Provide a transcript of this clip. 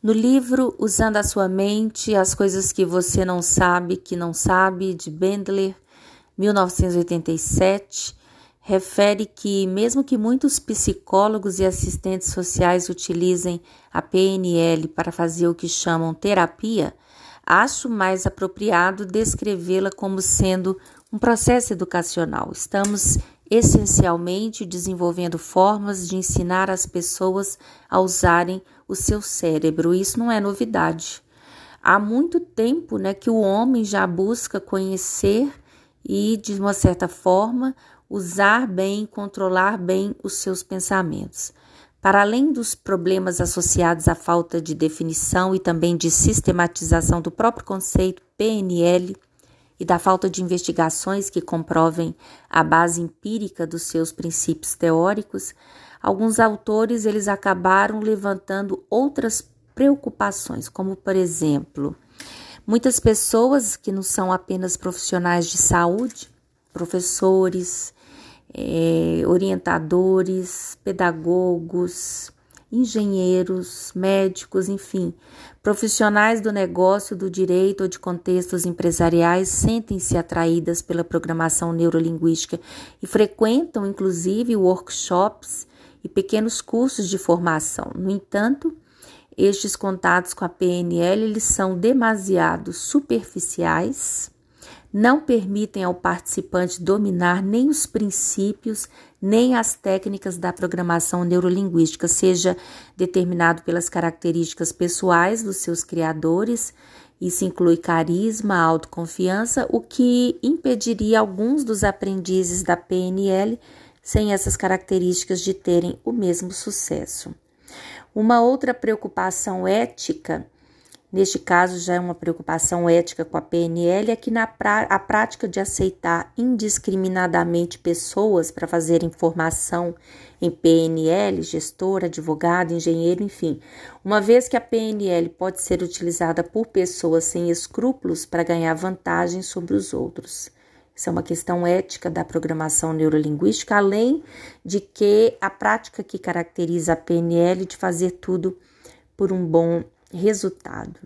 No livro Usando a Sua Mente, as coisas que você não sabe, que não sabe, de Bendler, 1987, refere que, mesmo que muitos psicólogos e assistentes sociais utilizem a PNL para fazer o que chamam terapia, acho mais apropriado descrevê-la como sendo um processo educacional. Estamos essencialmente desenvolvendo formas de ensinar as pessoas a usarem o seu cérebro. Isso não é novidade. Há muito tempo né, que o homem já busca conhecer e, de uma certa forma, usar bem, controlar bem os seus pensamentos. Para além dos problemas associados à falta de definição e também de sistematização do próprio conceito PNL, e da falta de investigações que comprovem a base empírica dos seus princípios teóricos, alguns autores eles acabaram levantando outras preocupações, como por exemplo, muitas pessoas que não são apenas profissionais de saúde, professores, é, orientadores, pedagogos, engenheiros, médicos, enfim, profissionais do negócio, do direito ou de contextos empresariais sentem-se atraídas pela programação neurolinguística e frequentam, inclusive, workshops e pequenos cursos de formação. No entanto, estes contatos com a PNL eles são demasiado superficiais não permitem ao participante dominar nem os princípios nem as técnicas da programação neurolinguística, seja determinado pelas características pessoais dos seus criadores, isso inclui carisma, autoconfiança, o que impediria alguns dos aprendizes da PNL sem essas características de terem o mesmo sucesso. Uma outra preocupação ética Neste caso, já é uma preocupação ética com a PNL, é que na a prática de aceitar indiscriminadamente pessoas para fazerem formação em PNL, gestor, advogado, engenheiro, enfim, uma vez que a PNL pode ser utilizada por pessoas sem escrúpulos para ganhar vantagem sobre os outros. Isso é uma questão ética da programação neurolinguística, além de que a prática que caracteriza a PNL de fazer tudo por um bom resultado.